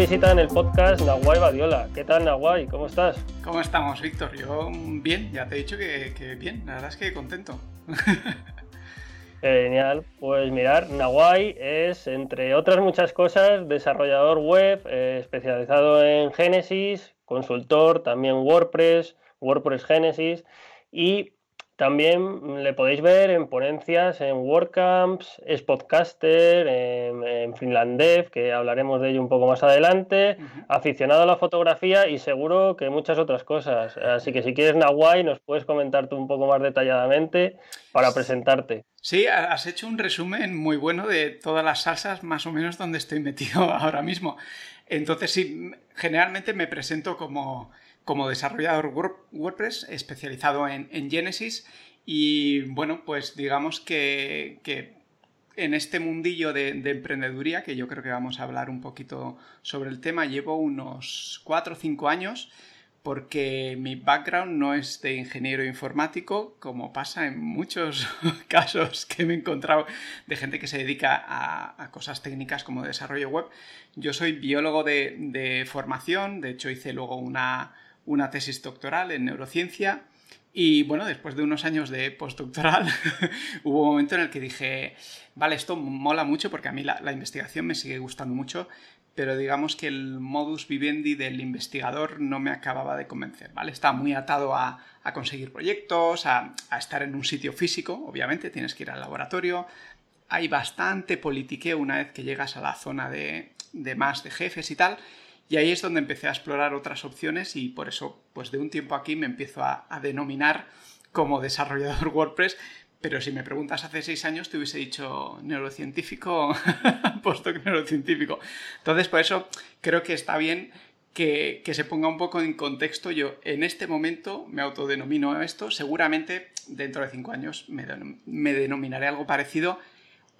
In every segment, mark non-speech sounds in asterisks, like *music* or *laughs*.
Visita en el podcast Nahuay Badiola. ¿Qué tal, Nahuay? ¿Cómo estás? ¿Cómo estamos, Víctor? Yo bien, ya te he dicho que, bien, la verdad es que contento. *laughs* Genial. Pues mirar, Nahuay es, entre otras muchas cosas, desarrollador web eh, especializado en Genesis, consultor, también WordPress, WordPress Genesis y también le podéis ver en ponencias en WordCamps, es podcaster, en, en Finlandev, que hablaremos de ello un poco más adelante, aficionado a la fotografía y seguro que muchas otras cosas. Así que si quieres, Nahuay, nos puedes comentarte un poco más detalladamente para presentarte. Sí, has hecho un resumen muy bueno de todas las salsas más o menos donde estoy metido *laughs* ahora mismo. Entonces, sí, generalmente me presento como como desarrollador WordPress especializado en, Genesis y bueno, pues digamos que, en este mundillo de, emprendeduría, que yo creo que vamos a hablar un poquito sobre el tema, llevo unos 4 o 5 años porque mi background no es de ingeniero informático, como pasa en muchos *laughs* casos que me he encontrado de gente que se dedica a, cosas técnicas como desarrollo web. Yo soy biólogo de formación, de hecho hice luego una, una tesis doctoral en neurociencia y bueno, después de unos años de postdoctoral *laughs* hubo un momento en el que dije, vale, esto mola mucho porque a mí la, investigación me sigue gustando mucho, pero digamos que el modus vivendi del investigador no me acababa de convencer, ¿vale? Está muy atado a, conseguir proyectos, a, estar en un sitio físico, obviamente, tienes que ir al laboratorio. Hay bastante politiqueo una vez que llegas a la zona de, de más de jefes y tal, y ahí es donde empecé a explorar otras opciones y por eso, pues de un tiempo aquí me empiezo a, denominar como desarrollador *laughs* WordPress, pero si me preguntas hace seis años te hubiese dicho neurocientífico, *laughs* postdoc neurocientífico. Entonces, por eso creo que está bien que, se ponga un poco en contexto. Yo en este momento me autodenomino esto, seguramente dentro de cinco años me denominaré algo parecido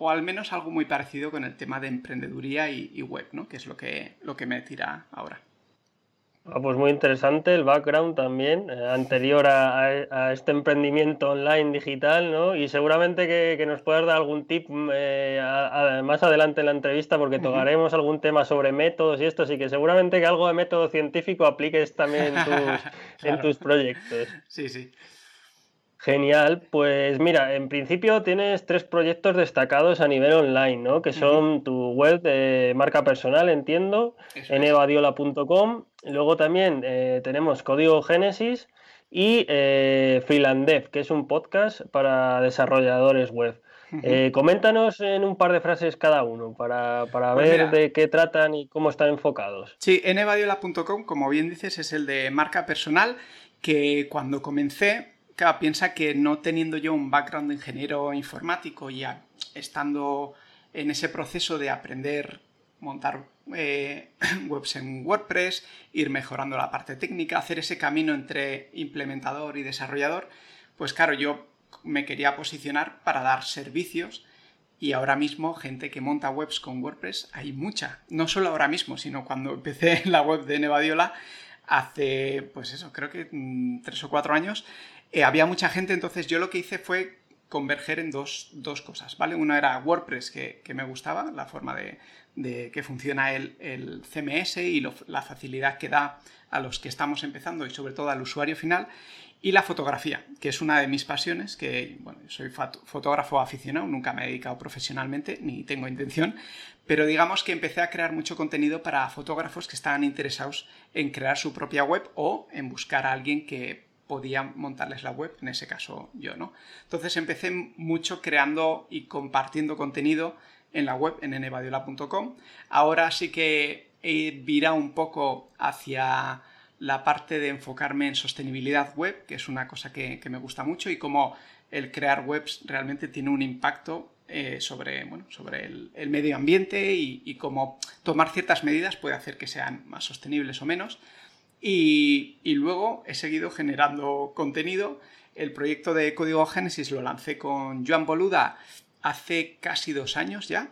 o al menos algo muy parecido con el tema de emprendeduría y, web, ¿no? que es lo que, lo que me tira ahora. Ah, pues muy interesante el background también, eh, anterior a, este emprendimiento online digital, ¿no? Y seguramente que, nos puedas dar algún tip eh, más adelante en la entrevista, porque tocaremos algún tema sobre métodos y esto, así que seguramente que algo de método científico apliques también en tus *laughs* proyectos. Sí, sí. Genial, pues mira, en principio tienes tres proyectos destacados a nivel online, ¿no? Que son tu web de marca personal, entiendo, en evadiola.com. Luego también eh, tenemos Código Génesis y eh, Freelandev, que es un podcast para desarrolladores web. Eh, coméntanos en un par de frases cada uno para, pues ver de qué tratan y cómo están enfocados. Sí, en evadiola.com, como bien dices, es el de marca personal, que cuando comencé piensa que no teniendo yo un background de ingeniero informático y estando en ese proceso de aprender montar eh, *coughs* webs en WordPress, ir mejorando la parte técnica, hacer ese camino entre implementador y desarrollador, pues claro, yo me quería posicionar para dar servicios y ahora mismo gente que monta webs con WordPress hay mucha. No solo ahora mismo, sino cuando *laughs* empecé la web de Nevadiola hace, pues eso, creo que mm, tres o cuatro años, eh, había mucha gente, entonces yo lo que hice fue converger en dos, cosas, ¿vale? Una era WordPress, que, me gustaba, la forma de, que funciona el, CMS y la facilidad que da a los que estamos empezando y sobre todo al usuario final, y la fotografía, que es una de mis pasiones, que, bueno, soy fotógrafo aficionado, nunca me he dedicado profesionalmente, ni tengo intención, pero digamos que empecé a crear mucho contenido para fotógrafos que estaban interesados en crear su propia web o en buscar a alguien que podía montarles la web, en ese caso yo, ¿no? Entonces empecé mucho creando y compartiendo contenido en la web, en enevadiola.com. Ahora sí que he virado un poco hacia la parte de enfocarme en sostenibilidad web, que es una cosa que, me gusta mucho y cómo el crear webs realmente tiene un impacto eh, sobre, bueno, sobre el, medio ambiente y, y, cómo tomar ciertas medidas puede hacer que sean más sostenibles o menos. Y, luego he seguido generando contenido. El proyecto de Código Génesis lo lancé con Joan Boluda hace casi dos años ya.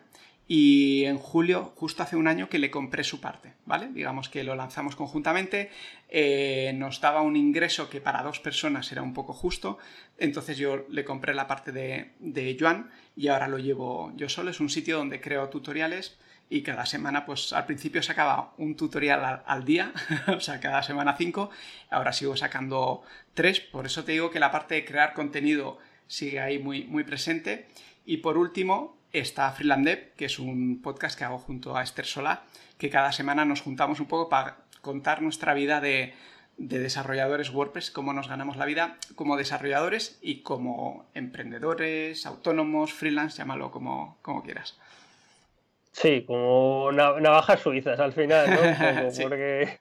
y en julio, justo hace un año, que le compré su parte, ¿vale? Digamos que lo lanzamos conjuntamente, eh, nos daba un ingreso que para dos personas era un poco justo, entonces yo le compré la parte de, de Joan y ahora lo llevo yo solo, es un sitio donde creo tutoriales y cada semana, pues al principio sacaba un tutorial al, día, *laughs* o sea, cada semana cinco, ahora sigo sacando tres, por eso te digo que la parte de crear contenido sigue ahí muy, muy presente. Y por último, está Freelandev, que es un podcast que hago junto a Esther Solá, que cada semana nos juntamos un poco para contar nuestra vida de, desarrolladores WordPress, cómo nos ganamos la vida como desarrolladores y como emprendedores, autónomos, freelance, llámalo como, como quieras. Sí, como navajas suizas al final, ¿no? *laughs* Porque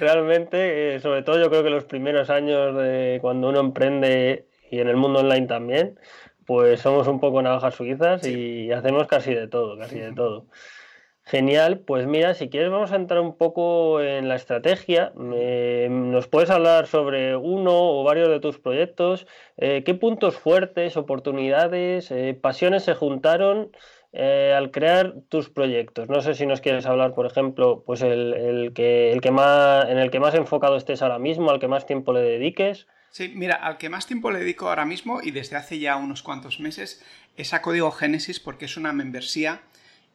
realmente, eh, sobre todo yo creo que los primeros años de cuando uno emprende y en el mundo online también, pues somos un poco navajas suizas y hacemos casi de todo, casi de todo. Genial, pues mira, si quieres vamos a entrar un poco en la estrategia. ¿Nos puedes hablar sobre uno o varios de tus proyectos? Eh, ¿Qué puntos fuertes, oportunidades, eh, pasiones se juntaron eh, al crear tus proyectos? No sé si nos quieres hablar, por ejemplo, pues el, que, el que más, en el que más enfocado estés ahora mismo, al que más tiempo le dediques. Sí, mira, al que más tiempo le dedico ahora mismo y desde hace ya unos cuantos meses es a Código Génesis porque es una membresía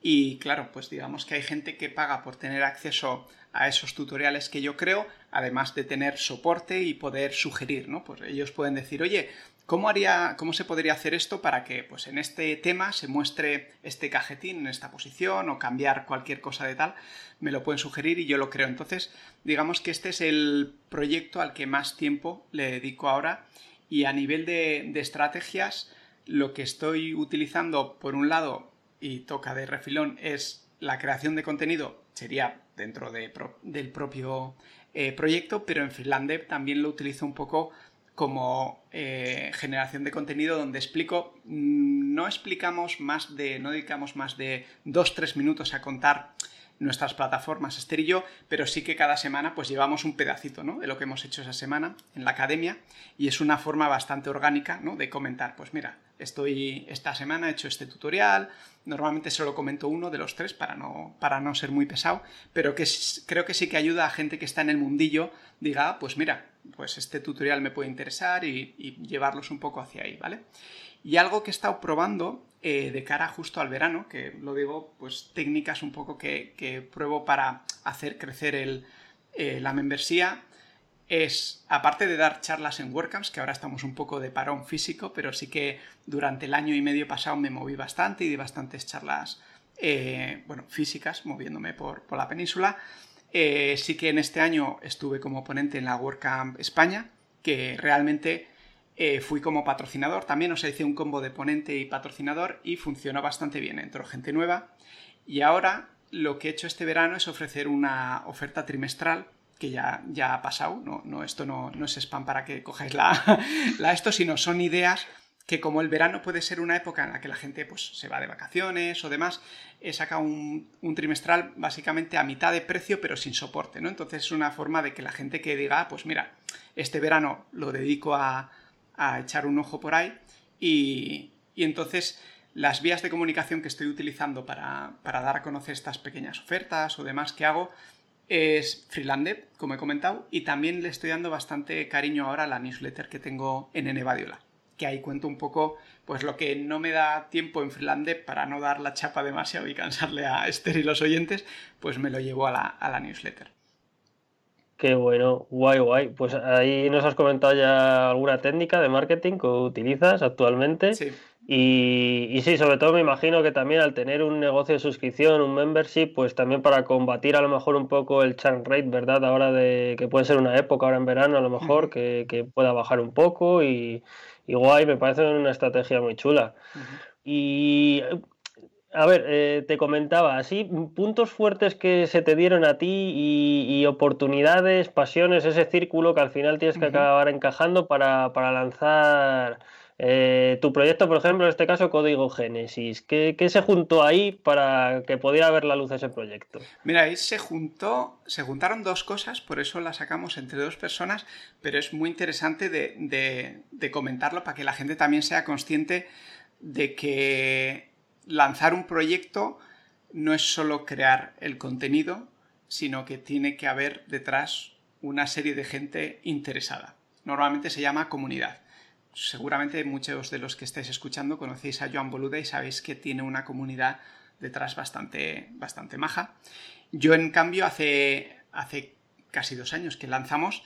y claro, pues digamos que hay gente que paga por tener acceso a esos tutoriales que yo creo, además de tener soporte y poder sugerir, ¿no? Pues ellos pueden decir, oye, ¿Cómo, haría, ¿Cómo se podría hacer esto para que pues, en este tema se muestre este cajetín en esta posición o cambiar cualquier cosa de tal? Me lo pueden sugerir y yo lo creo. Entonces, digamos que este es el proyecto al que más tiempo le dedico ahora y a nivel de, estrategias, lo que estoy utilizando, por un lado, y toca de refilón, es la creación de contenido, sería dentro del propio eh, proyecto, pero en Freelandev también lo utilizo un poco como eh, generación de contenido donde explico, mm, no explicamos más de, no dedicamos más de dos, tres minutos a contar nuestras plataformas Esther y yo, pero sí que cada semana pues llevamos un pedacito ¿no? de lo que hemos hecho esa semana en la academia y es una forma bastante orgánica ¿no? de comentar, pues mira, estoy esta semana he hecho este tutorial, normalmente solo comento uno de los tres para no, para no ser muy pesado, pero que creo que sí que ayuda a gente que está en el mundillo, diga, ah, pues mira, pues este tutorial me puede interesar y, llevarlos un poco hacia ahí, ¿vale? Y algo que he estado probando eh, de cara justo al verano, que lo digo, pues técnicas un poco que, pruebo para hacer crecer eh, la membresía, es, aparte de dar charlas en WordCamps, que ahora estamos un poco de parón físico, pero sí que durante el año y medio pasado me moví bastante y di bastantes charlas, eh, bueno, físicas, moviéndome por, por la península, sí que en este año estuve como ponente en la WordCamp España, que realmente eh, fui como patrocinador también, o sea, hice un combo de ponente y patrocinador y funcionó bastante bien, entró gente nueva. Y ahora lo que he hecho este verano es ofrecer una oferta trimestral que ya, ya ha pasado, no, no esto no, no, es spam para que cojáis la, *laughs* la esto, sino son ideas que como el verano puede ser una época en la que la gente pues, se va de vacaciones o demás, he sacado un, trimestral básicamente a mitad de precio pero sin soporte, ¿no? Entonces es una forma de que la gente que diga, ah, pues mira, este verano lo dedico a, echar un ojo por ahí y, entonces las vías de comunicación que estoy utilizando para, para, dar a conocer estas pequeñas ofertas o demás que hago es Freelandev, como he comentado, y también le estoy dando bastante cariño ahora a la newsletter que tengo en Enevadiola que ahí cuento un poco pues lo que no me da tiempo en Freelandev para no dar la chapa demasiado y cansarle a Esther y los oyentes, pues me lo llevo a la, newsletter. Qué bueno, guay, guay. Pues ahí nos has comentado ya alguna técnica de marketing que utilizas actualmente. Sí. Y, y, sí, sobre todo me imagino que también al tener un negocio de suscripción, un membership, pues también para combatir a lo mejor un poco el churn rate, ¿verdad? Ahora de que puede ser una época, ahora en verano a lo mejor, que, que pueda bajar un poco y, y guay, me parece una estrategia muy chula. Y a ver, eh, te comentaba, así, puntos fuertes que se te dieron a ti y, oportunidades, pasiones, ese círculo que al final tienes que acabar encajando para, para lanzar eh, tu proyecto, por ejemplo, en este caso, Código Génesis. ¿Qué, se juntó ahí para que pudiera ver la luz ese proyecto? Mira, ahí se juntó, se juntaron dos cosas, por eso la sacamos entre dos personas, pero es muy interesante de, comentarlo para que la gente también sea consciente de que lanzar un proyecto no es solo crear el contenido, sino que tiene que haber detrás una serie de gente interesada. Normalmente se llama comunidad. Seguramente muchos de los que estáis escuchando conocéis a Joan Boluda y sabéis que tiene una comunidad detrás bastante, bastante maja. Yo, en cambio, hace, hace casi dos años que lanzamos,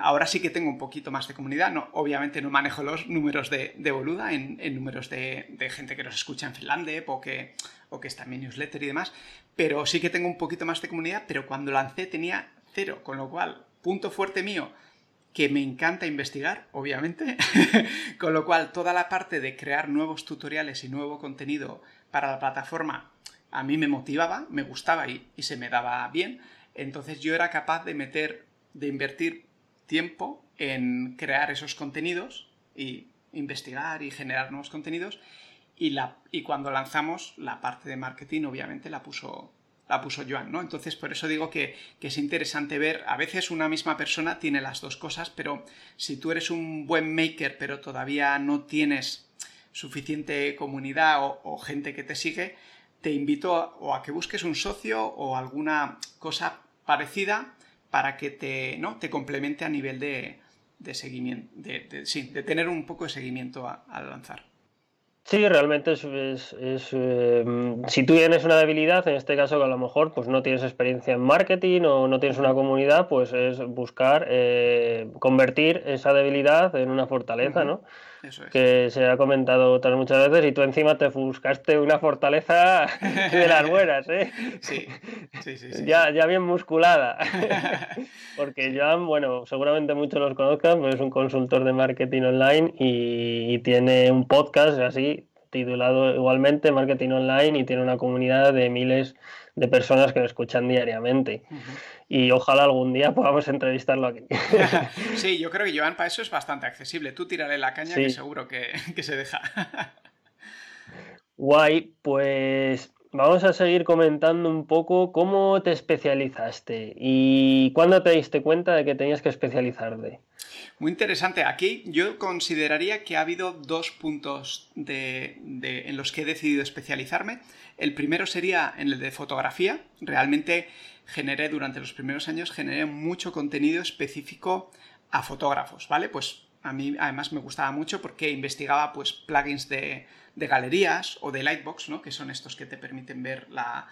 ahora sí que tengo un poquito más de comunidad. No, obviamente no manejo los números de, Boluda en, números de, gente que nos escucha en Finlandia o que, o que está en mi newsletter y demás, pero sí que tengo un poquito más de comunidad, pero cuando lancé tenía cero, con lo cual, punto fuerte mío, que me encanta investigar, obviamente, *laughs* con lo cual toda la parte de crear nuevos tutoriales y nuevo contenido para la plataforma a mí me motivaba, me gustaba y, se me daba bien, entonces yo era capaz de meter, de invertir tiempo en crear esos contenidos y investigar y generar nuevos contenidos y, la, y cuando lanzamos la parte de marketing obviamente la puso la puso Joan, ¿no? Entonces, por eso digo que, es interesante ver, a veces una misma persona tiene las dos cosas, pero si tú eres un buen maker, pero todavía no tienes suficiente comunidad o, gente que te sigue, te invito a, o a que busques un socio o alguna cosa parecida para que te, ¿no? te complemente a nivel de, seguimiento, de, sí, de tener un poco de seguimiento al lanzar. Sí, realmente es, es, eh, si tú tienes una debilidad, en este caso que a lo mejor pues no tienes experiencia en marketing o no tienes una comunidad, pues es buscar eh, convertir esa debilidad en una fortaleza, ¿no? Eso es. Que se ha comentado otras muchas veces y tú encima te buscaste una fortaleza *laughs* de las buenas, ¿eh? *laughs* Sí, sí, sí. Ya, ya bien musculada. *laughs* Porque Joan, bueno, seguramente muchos los conozcan, pues es un consultor de marketing online y tiene un podcast así titulado igualmente Marketing Online y tiene una comunidad de miles de personas que lo escuchan diariamente. Y ojalá algún día *laughs* podamos entrevistarlo aquí. *laughs* sí, yo creo que Joan para eso es bastante accesible. Tú tírale la caña que seguro que, que se deja. *laughs* Guay, pues vamos a seguir comentando un poco cómo te especializaste y cuándo te diste cuenta de que tenías que especializarte. Muy interesante. Aquí yo consideraría que ha habido dos puntos en los que he decidido especializarme. El primero sería en el de fotografía. Realmente generé durante los primeros años generé mucho contenido específico a fotógrafos, ¿vale? Pues a mí además me gustaba mucho porque investigaba pues plugins de, de galerías o de Lightbox, ¿no? Que son estos que te permiten ver la,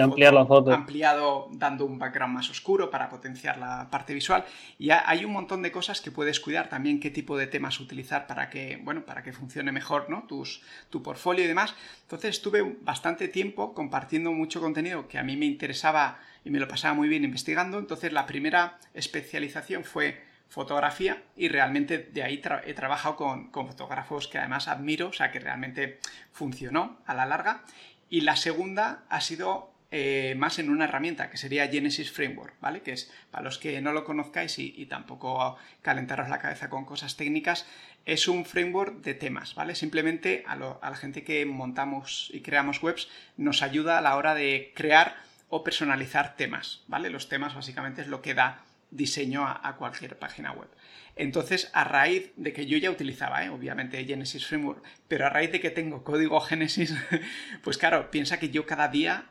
ampliar la foto. Ampliado dando un background más oscuro para potenciar la parte visual. Y hay un montón de cosas que puedes cuidar también, qué tipo de temas utilizar para que, bueno, para que funcione mejor, ¿no? Tus, tu portfolio y demás. Entonces estuve bastante tiempo compartiendo mucho contenido que a mí me interesaba y me lo pasaba muy bien investigando. Entonces la primera especialización fue fotografía y realmente de ahí he trabajado con, con, fotógrafos que además admiro, o sea que realmente funcionó a la larga. Y la segunda ha sido eh, más en una herramienta que sería Genesis Framework, ¿vale? Que es, para los que no lo conozcáis y, tampoco calentaros la cabeza con cosas técnicas, es un framework de temas, ¿vale? Simplemente a, la gente que montamos y creamos webs nos ayuda a la hora de crear o personalizar temas, ¿vale? Los temas básicamente es lo que da diseño a cualquier página web. Entonces, a raíz de que yo ya utilizaba, ¿eh? obviamente, Genesis Framework, pero a raíz de que tengo código Genesis, *laughs* pues claro, piensa que yo cada día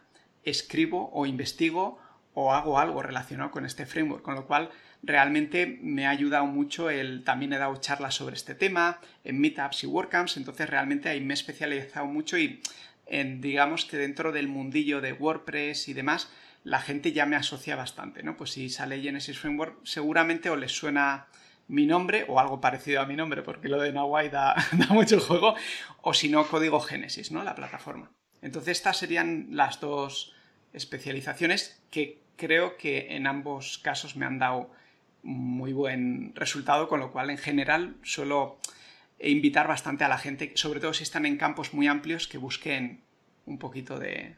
escribo o investigo o hago algo relacionado con este framework, con lo cual realmente me ha ayudado mucho el también he dado charlas sobre este tema en meetups y WordCamps, entonces realmente ahí me he especializado mucho y en, digamos que dentro del mundillo de WordPress y demás, la gente ya me asocia bastante, ¿no? Pues si sale Genesis Framework, seguramente o les suena mi nombre o algo parecido a mi nombre, porque lo de Nawai da, *laughs* da mucho juego, o si no, código Génesis, ¿no? La plataforma. Entonces, estas serían las dos especializaciones que creo que en ambos casos me han dado muy buen resultado, con lo cual en general suelo invitar bastante a la gente, sobre todo si están en campos muy amplios, que busquen un poquito de,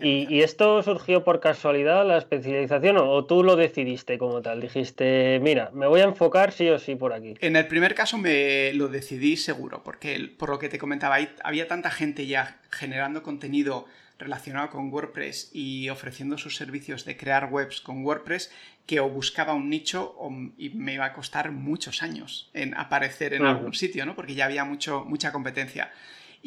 ¿Y, esto surgió por casualidad, la especialización, o, tú lo decidiste como tal? Dijiste, mira, me voy a enfocar sí o sí por aquí. En el primer caso me lo decidí seguro, porque por lo que te comentaba, había tanta gente ya generando contenido relacionado con WordPress y ofreciendo sus servicios de crear webs con WordPress que o buscaba un nicho y me iba a costar muchos años en aparecer en algún sitio, ¿no? Porque ya había mucho, mucha competencia.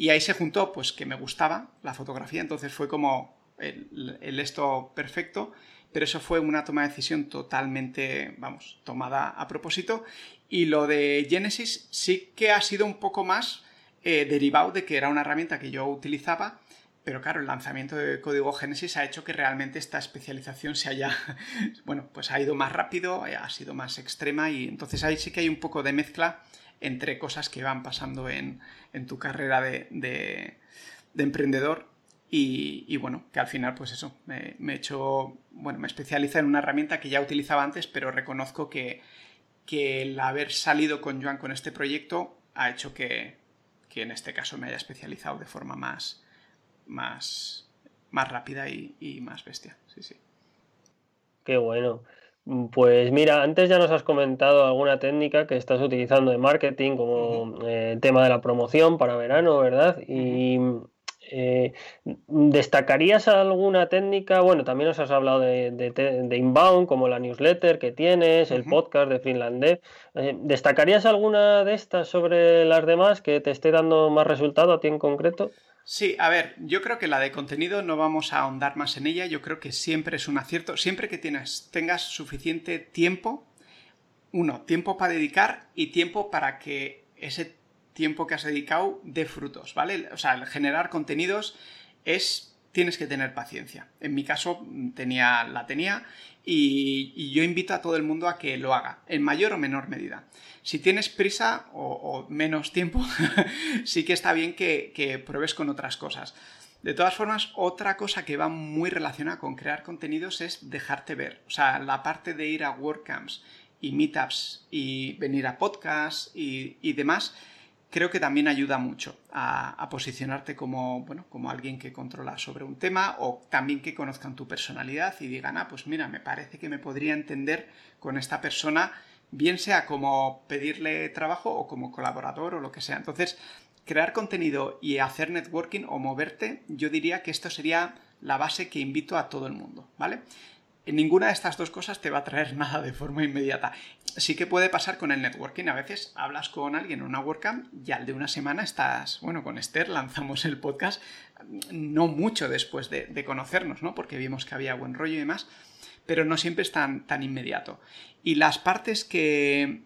Y ahí se juntó, pues que me gustaba la fotografía, entonces fue como el, esto perfecto, pero eso fue una toma de decisión totalmente, vamos, tomada a propósito. Y lo de Genesis sí que ha sido un poco más eh, derivado de que era una herramienta que yo utilizaba, pero claro, el lanzamiento de código Genesis ha hecho que realmente esta especialización se haya, *laughs* bueno, pues ha ido más rápido, ha sido más extrema y entonces ahí sí que hay un poco de mezcla entre cosas que van pasando en, tu carrera de, emprendedor y, bueno, que al final pues eso, me, he hecho, bueno, me especializa en una herramienta que ya utilizaba antes, pero reconozco que, que el haber salido con Joan con este proyecto ha hecho que, que en este caso me haya especializado de forma más, más, más rápida y, más bestia. Sí, sí. Qué bueno. Pues mira, antes ya nos has comentado alguna técnica que estás utilizando de marketing, como eh, el tema de la promoción para verano, ¿verdad? Y eh, ¿Destacarías alguna técnica? Bueno, también nos has hablado de, inbound, como la newsletter que tienes, el podcast de Finlandev. Eh, ¿Destacarías alguna de estas sobre las demás que te esté dando más resultado a ti en concreto? Sí, a ver, yo creo que la de contenido no vamos a ahondar más en ella. Yo creo que siempre es un acierto, siempre que tienes, tengas suficiente tiempo, uno, tiempo para dedicar y tiempo para que ese tiempo que has dedicado de frutos, ¿vale? O sea, el generar contenidos es tienes que tener paciencia. En mi caso tenía, la tenía y, yo invito a todo el mundo a que lo haga, en mayor o menor medida. Si tienes prisa o, menos tiempo, *laughs* sí que está bien que, pruebes con otras cosas. De todas formas, otra cosa que va muy relacionada con crear contenidos es dejarte ver. O sea, la parte de ir a WordCamps y meetups y venir a podcasts y, y demás, creo que también ayuda mucho a, posicionarte como, bueno, como alguien que controla sobre un tema o también que conozcan tu personalidad y digan, ah, pues mira, me parece que me podría entender con esta persona, bien sea como pedirle trabajo o como colaborador o lo que sea. Entonces, crear contenido y hacer networking o moverte, yo diría que esto sería la base que invito a todo el mundo, ¿vale? Ninguna de estas dos cosas te va a traer *laughs* nada de forma inmediata. Sí que puede pasar con el networking. A veces hablas con alguien en una WordCamp y al de una semana estás, bueno, con Esther lanzamos el podcast no mucho después de, conocernos, ¿no? Porque vimos que había buen rollo y demás, pero no siempre es tan, tan inmediato. Y las partes que,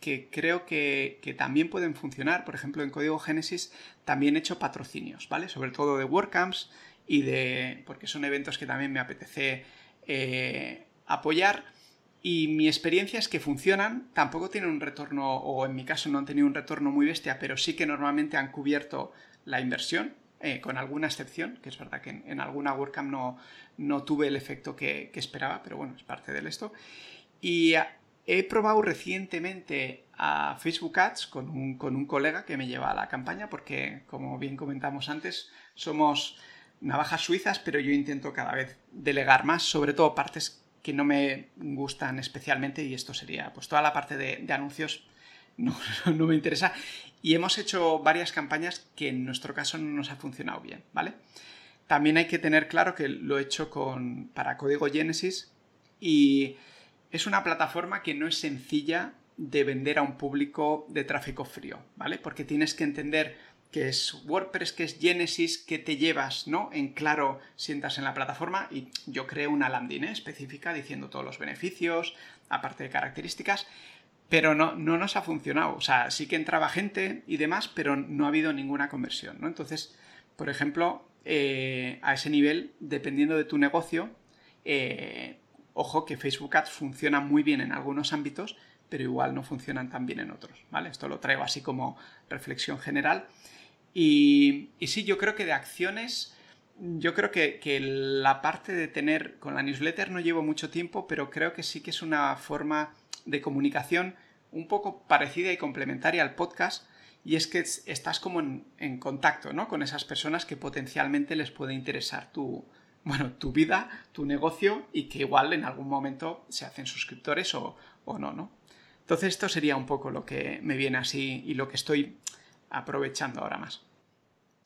que creo que, que, también pueden funcionar, por ejemplo, en Código Génesis también he hecho patrocinios, ¿vale? Sobre todo de WordCamps y de... porque son eventos que también me apetece eh, apoyar. Y mi experiencia es que funcionan, tampoco tienen un retorno, o en mi caso no han tenido un retorno muy bestia, pero sí que normalmente han cubierto la inversión, eh, con alguna excepción, que es verdad que en, alguna WordCamp no, no tuve el efecto que, esperaba, pero bueno, es parte de esto. Y he probado recientemente a Facebook Ads con un, con un colega que me lleva a la campaña, porque como bien comentamos antes, somos navajas suizas, pero yo intento cada vez delegar más, sobre todo partes que no me gustan especialmente y esto sería pues toda la parte de, anuncios *laughs* no, no, me interesa y hemos hecho varias campañas que en nuestro caso no nos ha funcionado bien, ¿vale? También hay que tener claro que lo he hecho con, para código Genesis y es una plataforma que no es sencilla de vender a un público de tráfico frío, ¿vale? Porque tienes que entender que es WordPress, que es Genesis, que te llevas, ¿no? En claro, sientas en la plataforma y yo creo una landing ¿eh? específica diciendo todos los beneficios, aparte de características, pero no, no nos ha funcionado. O sea, sí que entraba gente y demás, pero no ha habido ninguna conversión, ¿no? Entonces, por ejemplo, eh, a ese nivel, dependiendo de tu negocio, eh, ojo que Facebook Ads funciona muy bien en algunos ámbitos, pero igual no funcionan tan bien en otros, ¿vale? Esto lo traigo así como reflexión general. Y, sí, yo creo que de acciones, yo creo que, la parte de tener, con la newsletter no llevo mucho tiempo, pero creo que sí que es una forma de comunicación un poco parecida y complementaria al podcast, y es que estás como en, contacto ¿no? con esas personas que potencialmente les puede interesar tu, bueno, tu vida, tu negocio y que igual en algún momento se hacen suscriptores o, o no, ¿no? Entonces esto sería un poco lo que me viene así y lo que estoy aprovechando ahora más.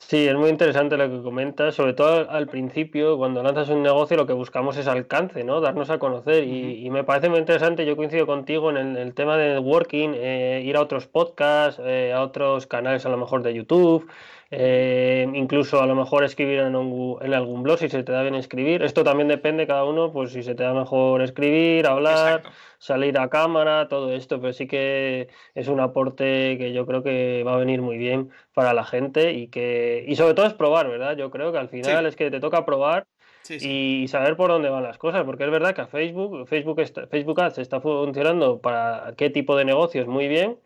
Sí, es muy interesante lo que comentas, sobre todo al principio, cuando lanzas un negocio, lo que buscamos es alcance, ¿no? Darnos a conocer. y, me parece muy interesante, yo coincido contigo en el, tema de networking, eh, ir a otros podcasts, eh, a otros canales a lo mejor de YouTube, eh, incluso a lo mejor escribir en, en, algún blog si se te da bien escribir. Esto también depende cada uno, pues si se te da mejor escribir, hablar, salir a cámara, todo esto, pero sí que es un aporte que yo creo que va a venir muy bien para la gente y que y sobre todo es probar, ¿verdad? Yo creo que al final es que te toca probar y saber por dónde van las cosas, porque es verdad que a Facebook, Facebook, Facebook Ads está funcionando para qué tipo de negocios muy bien,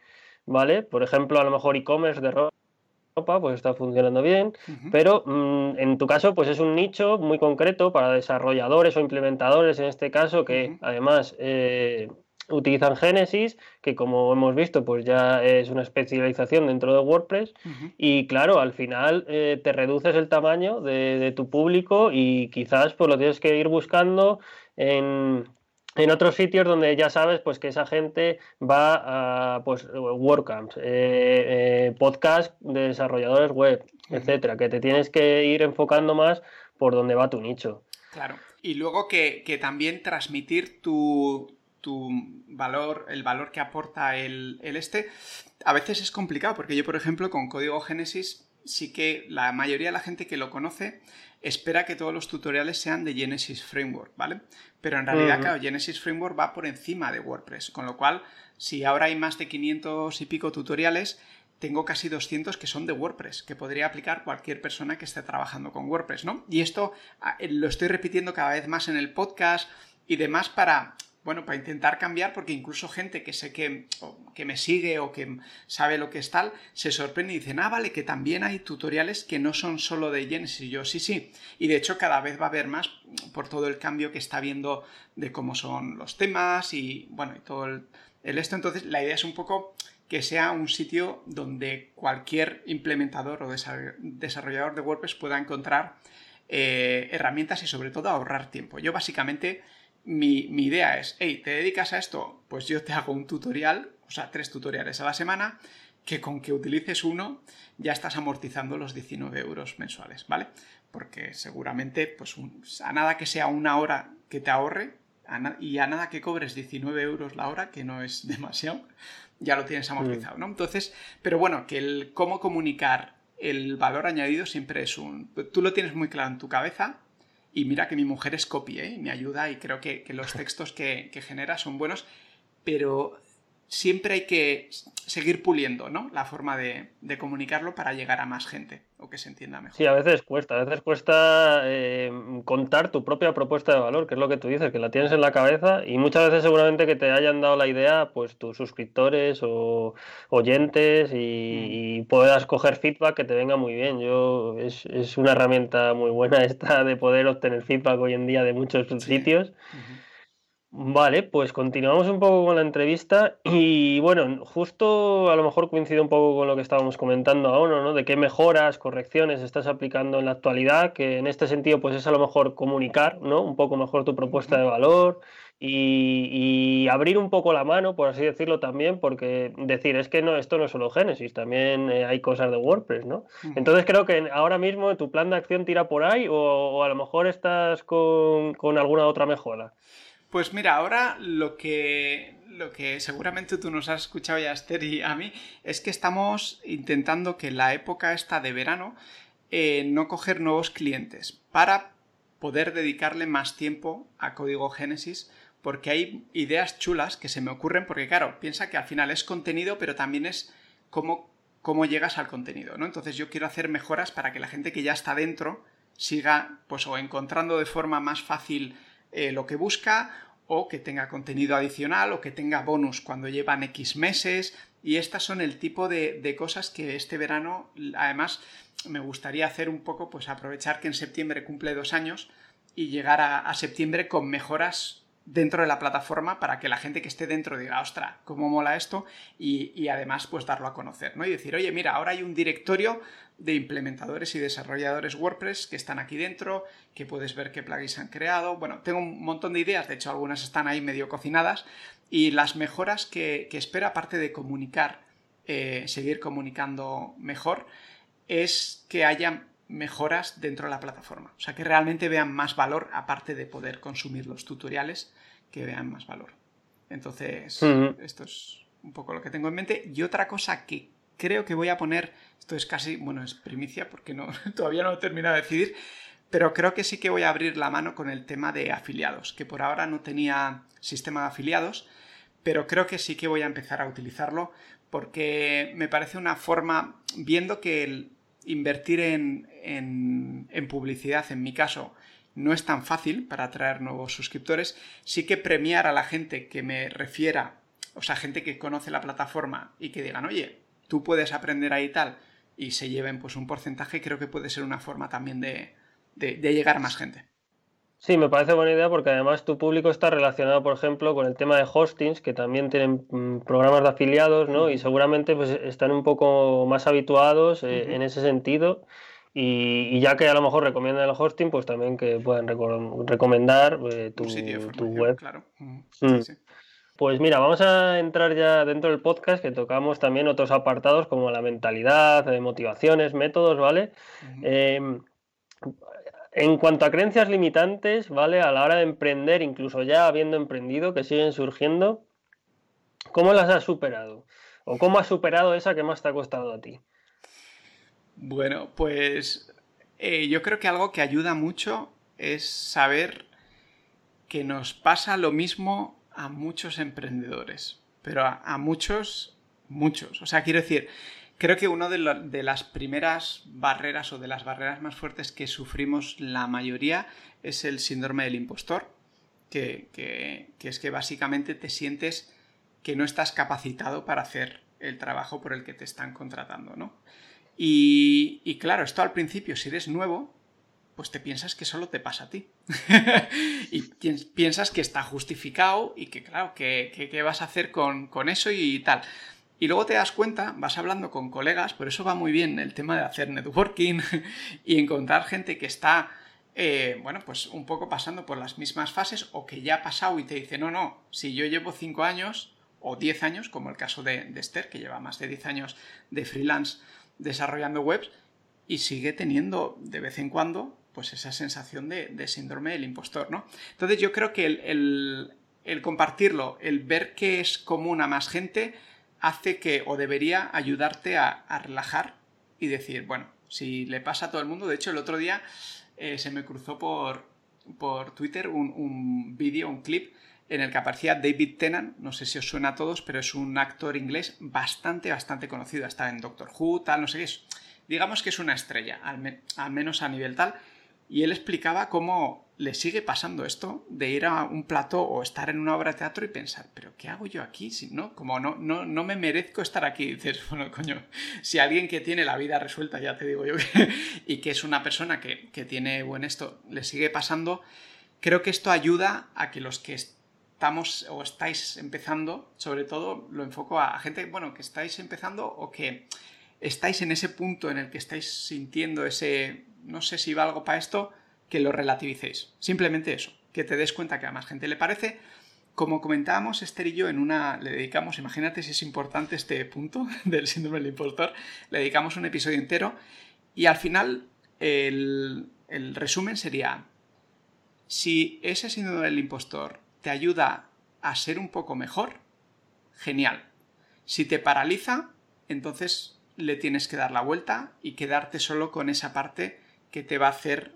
¿vale? Por ejemplo, a lo mejor e-commerce de ropa, pues está funcionando bien, pero mm, en tu caso, pues es un nicho muy concreto para desarrolladores o implementadores en este caso, que además eh, utilizan Genesis, que como hemos visto, pues ya es una especialización dentro de WordPress. Y claro, al final eh, te reduces el tamaño de, tu público y quizás pues lo tienes que ir buscando en, otros sitios donde ya sabes pues que esa gente va a pues WordCamps, eh, eh, podcast de desarrolladores web, etcétera, que te tienes que ir enfocando más por donde va tu nicho. Claro. Y luego que, que también transmitir tu, tu valor, el valor que aporta el, este, a veces es complicado, porque yo, por ejemplo, con código Genesis, sí que la mayoría de la gente que lo conoce espera que todos los tutoriales sean de Genesis Framework, ¿vale? Pero en realidad, claro, Genesis Framework va por encima de WordPress, con lo cual, si ahora hay más de 500 y pico tutoriales, tengo casi 200 que son de WordPress, que podría aplicar cualquier persona que esté trabajando con WordPress, ¿no? Y esto ah, lo estoy repitiendo cada vez más en el podcast y demás para bueno, para intentar cambiar, porque incluso gente que sé que, que, me sigue o que sabe lo que es tal, se sorprende y dicen, ah, vale, que también hay tutoriales que no son solo de Genesis. Y yo, sí, sí. Y de hecho, cada vez va a haber más por todo el cambio que está viendo de cómo son los temas y, bueno, y todo el, esto. Entonces, la idea es un poco que sea un sitio donde cualquier implementador o desarrollador de WordPress pueda encontrar eh, herramientas y sobre todo ahorrar tiempo. Yo básicamente mi, idea es, hey, ¿te dedicas a esto? Pues yo te hago un tutorial, o sea, tres tutoriales a la semana, que con que utilices uno ya estás amortizando los 19 euros mensuales, ¿vale? Porque seguramente, pues a nada que sea una hora que te ahorre y a nada que cobres 19 euros la hora, que no es *laughs* demasiado, ya lo tienes amortizado, ¿no? Entonces, pero bueno, que el cómo comunicar el valor añadido siempre es un... Tú lo tienes muy claro en tu cabeza, y mira que mi mujer es copy, ¿eh? me ayuda y creo que, los textos que, que, genera son buenos, pero siempre hay que seguir puliendo ¿no? la forma de, comunicarlo para llegar a más gente o que se entienda mejor. Sí, a veces cuesta, a veces cuesta eh, contar tu propia propuesta de valor, que es lo que tú dices, que la tienes en la cabeza y muchas veces seguramente que te hayan dado la idea pues tus suscriptores o oyentes y, mm. puedas coger feedback que te venga muy bien. Yo es, una herramienta muy buena *laughs* esta de poder obtener feedback hoy en día de muchos sitios. Vale, pues continuamos un poco con la entrevista y bueno, justo a lo mejor coincide un poco con lo que estábamos comentando ahora, ¿no? De qué mejoras, correcciones estás aplicando en la actualidad, que en este sentido pues es a lo mejor comunicar, ¿no? Un poco mejor tu propuesta de valor y, abrir un poco la mano, por así decirlo también, porque decir, es que no, esto no es solo Genesis, también eh, hay cosas de WordPress, ¿no? Entonces creo que ahora mismo tu plan de acción tira por ahí o, a lo mejor estás con, con alguna otra mejora. Pues mira, ahora lo que, lo que seguramente tú nos has escuchado ya, Esther, y a mí, es que estamos intentando que la época esta de verano eh, no coger nuevos clientes para poder dedicarle más tiempo a código Génesis porque hay ideas chulas que se me ocurren porque claro, piensa que al final es contenido pero también es cómo, cómo llegas al contenido, ¿no? Entonces yo quiero hacer mejoras para que la gente que ya está dentro siga pues o encontrando de forma más fácil eh, lo que busca o que tenga contenido adicional o que tenga bonus cuando llevan X meses y estas son el tipo de, cosas que este verano además me gustaría hacer un poco pues aprovechar que en septiembre cumple dos años y llegar a septiembre con mejoras dentro de la plataforma para que la gente que esté dentro diga, ostra, cómo mola esto y, además pues darlo a conocer, ¿no? Y decir, oye, mira, ahora hay un directorio de implementadores y desarrolladores WordPress que están aquí dentro, que puedes ver qué plugins han creado. Bueno, tengo un montón de ideas, de hecho algunas están ahí medio cocinadas y las mejoras que, espero, aparte de comunicar, eh, seguir comunicando mejor, es que haya mejoras dentro de la plataforma. O sea, que realmente vean más valor, aparte de poder consumir los tutoriales, que vean más valor. Entonces, esto es un poco lo que tengo en mente. Y otra cosa que creo que voy a poner, esto es casi, bueno, es primicia porque no, *laughs* todavía no he terminado de decidir, pero creo que sí que voy a abrir la mano con el tema de afiliados, que por ahora no tenía sistema de afiliados, pero creo que sí que voy a empezar a utilizarlo porque me parece una forma, viendo que el invertir en, en publicidad, en mi caso, no es tan fácil para atraer nuevos suscriptores, sí que premiar a la gente que me refiera, o sea, gente que conoce la plataforma y que digan, oye, tú puedes aprender ahí tal, y se lleven pues un porcentaje, creo que puede ser una forma también de, llegar a más gente. Sí, me parece buena idea porque además tu público está relacionado, por ejemplo, con el tema de hostings, que también tienen mm, programas de afiliados, ¿no? Y seguramente pues están un poco más habituados eh, en ese sentido. Y, ya que a lo mejor recomiendan el hosting, pues también que puedan recomendar eh, tu, web. Claro. Mm. Pues mira, vamos a entrar ya dentro del podcast que tocamos también otros apartados como la mentalidad, de motivaciones, métodos, ¿vale? Em, en cuanto a creencias limitantes, ¿vale? A la hora de emprender, incluso ya habiendo emprendido, que siguen surgiendo, ¿cómo las has superado? ¿O cómo has superado esa que más te ha costado a ti? Bueno, pues eh, yo creo que algo que ayuda mucho es saber que nos pasa lo mismo a muchos emprendedores, pero a, muchos, muchos. O sea, quiero decir, creo que una de, las primeras barreras o de las barreras más fuertes que sufrimos la mayoría es el síndrome del impostor, que, es que básicamente te sientes que no estás capacitado para hacer el trabajo por el que te están contratando, ¿no? Y, y claro, esto al principio, si eres nuevo, pues te piensas que solo te pasa a ti. *laughs* y piensas que está justificado y que, claro, ¿qué vas a hacer con, eso y tal? Y luego te das cuenta, vas hablando con colegas, por eso va muy bien el tema de hacer networking *laughs* y encontrar gente que está, eh, bueno, pues un poco pasando por las mismas fases o que ya ha pasado y te dice, no, no, si yo llevo 5 años o 10 años, como el caso de, de Esther, que lleva más de 10 años de freelance desarrollando webs y sigue teniendo de vez en cuando pues esa sensación de, síndrome del impostor, ¿no? Entonces yo creo que el, compartirlo, el ver que es común a más gente, hace que, o debería ayudarte a, relajar y decir, bueno, si le pasa a todo el mundo, de hecho el otro día eh, se me cruzó por, por Twitter un, un vídeo, un clip, en el que aparecía David Tennant, no sé si os suena a todos, pero es un actor inglés bastante, bastante conocido, está en Doctor Who, tal, no sé qué es. Digamos que es una estrella, al menos a nivel tal, y él explicaba cómo le sigue pasando esto de ir a un plato o estar en una obra de teatro y pensar, pero ¿qué hago yo aquí? Si no, como no, no, no me merezco estar aquí. Dices, *laughs* bueno, coño, si alguien que tiene la vida resuelta, ya te digo yo, *laughs* y que es una persona que, que tiene buen esto, le sigue pasando, creo que esto ayuda a que los que estamos o estáis empezando, sobre todo lo enfoco a gente, bueno, que estáis empezando o que estáis en ese punto en el que estáis sintiendo ese no sé si algo para esto, que lo relativicéis. Simplemente eso, que te des cuenta que a más gente le parece. Como comentábamos Esther y yo en una, le dedicamos, imagínate si es importante este punto *laughs* del síndrome del impostor, le dedicamos un episodio entero y al final el, el resumen sería, si ese síndrome del impostor te ayuda a ser un poco mejor, genial. Si te paraliza, entonces le tienes que dar la vuelta y quedarte solo con esa parte que te va a hacer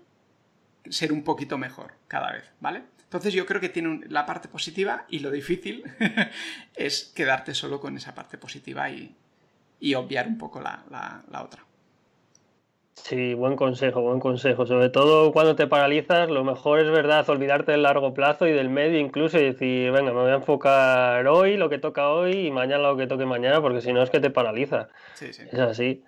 ser un poquito mejor cada vez, ¿vale? Entonces yo creo que tiene la parte positiva y lo difícil *laughs* es quedarte solo con esa parte positiva y, obviar un poco la, otra. Sí, buen consejo, buen consejo. Sobre todo cuando te paralizas, lo mejor es verdad olvidarte del largo plazo y del medio incluso y decir, venga, me voy a enfocar hoy, lo que toca hoy y mañana lo que toque mañana, porque si no es que te paraliza. Sí, sí. Es así.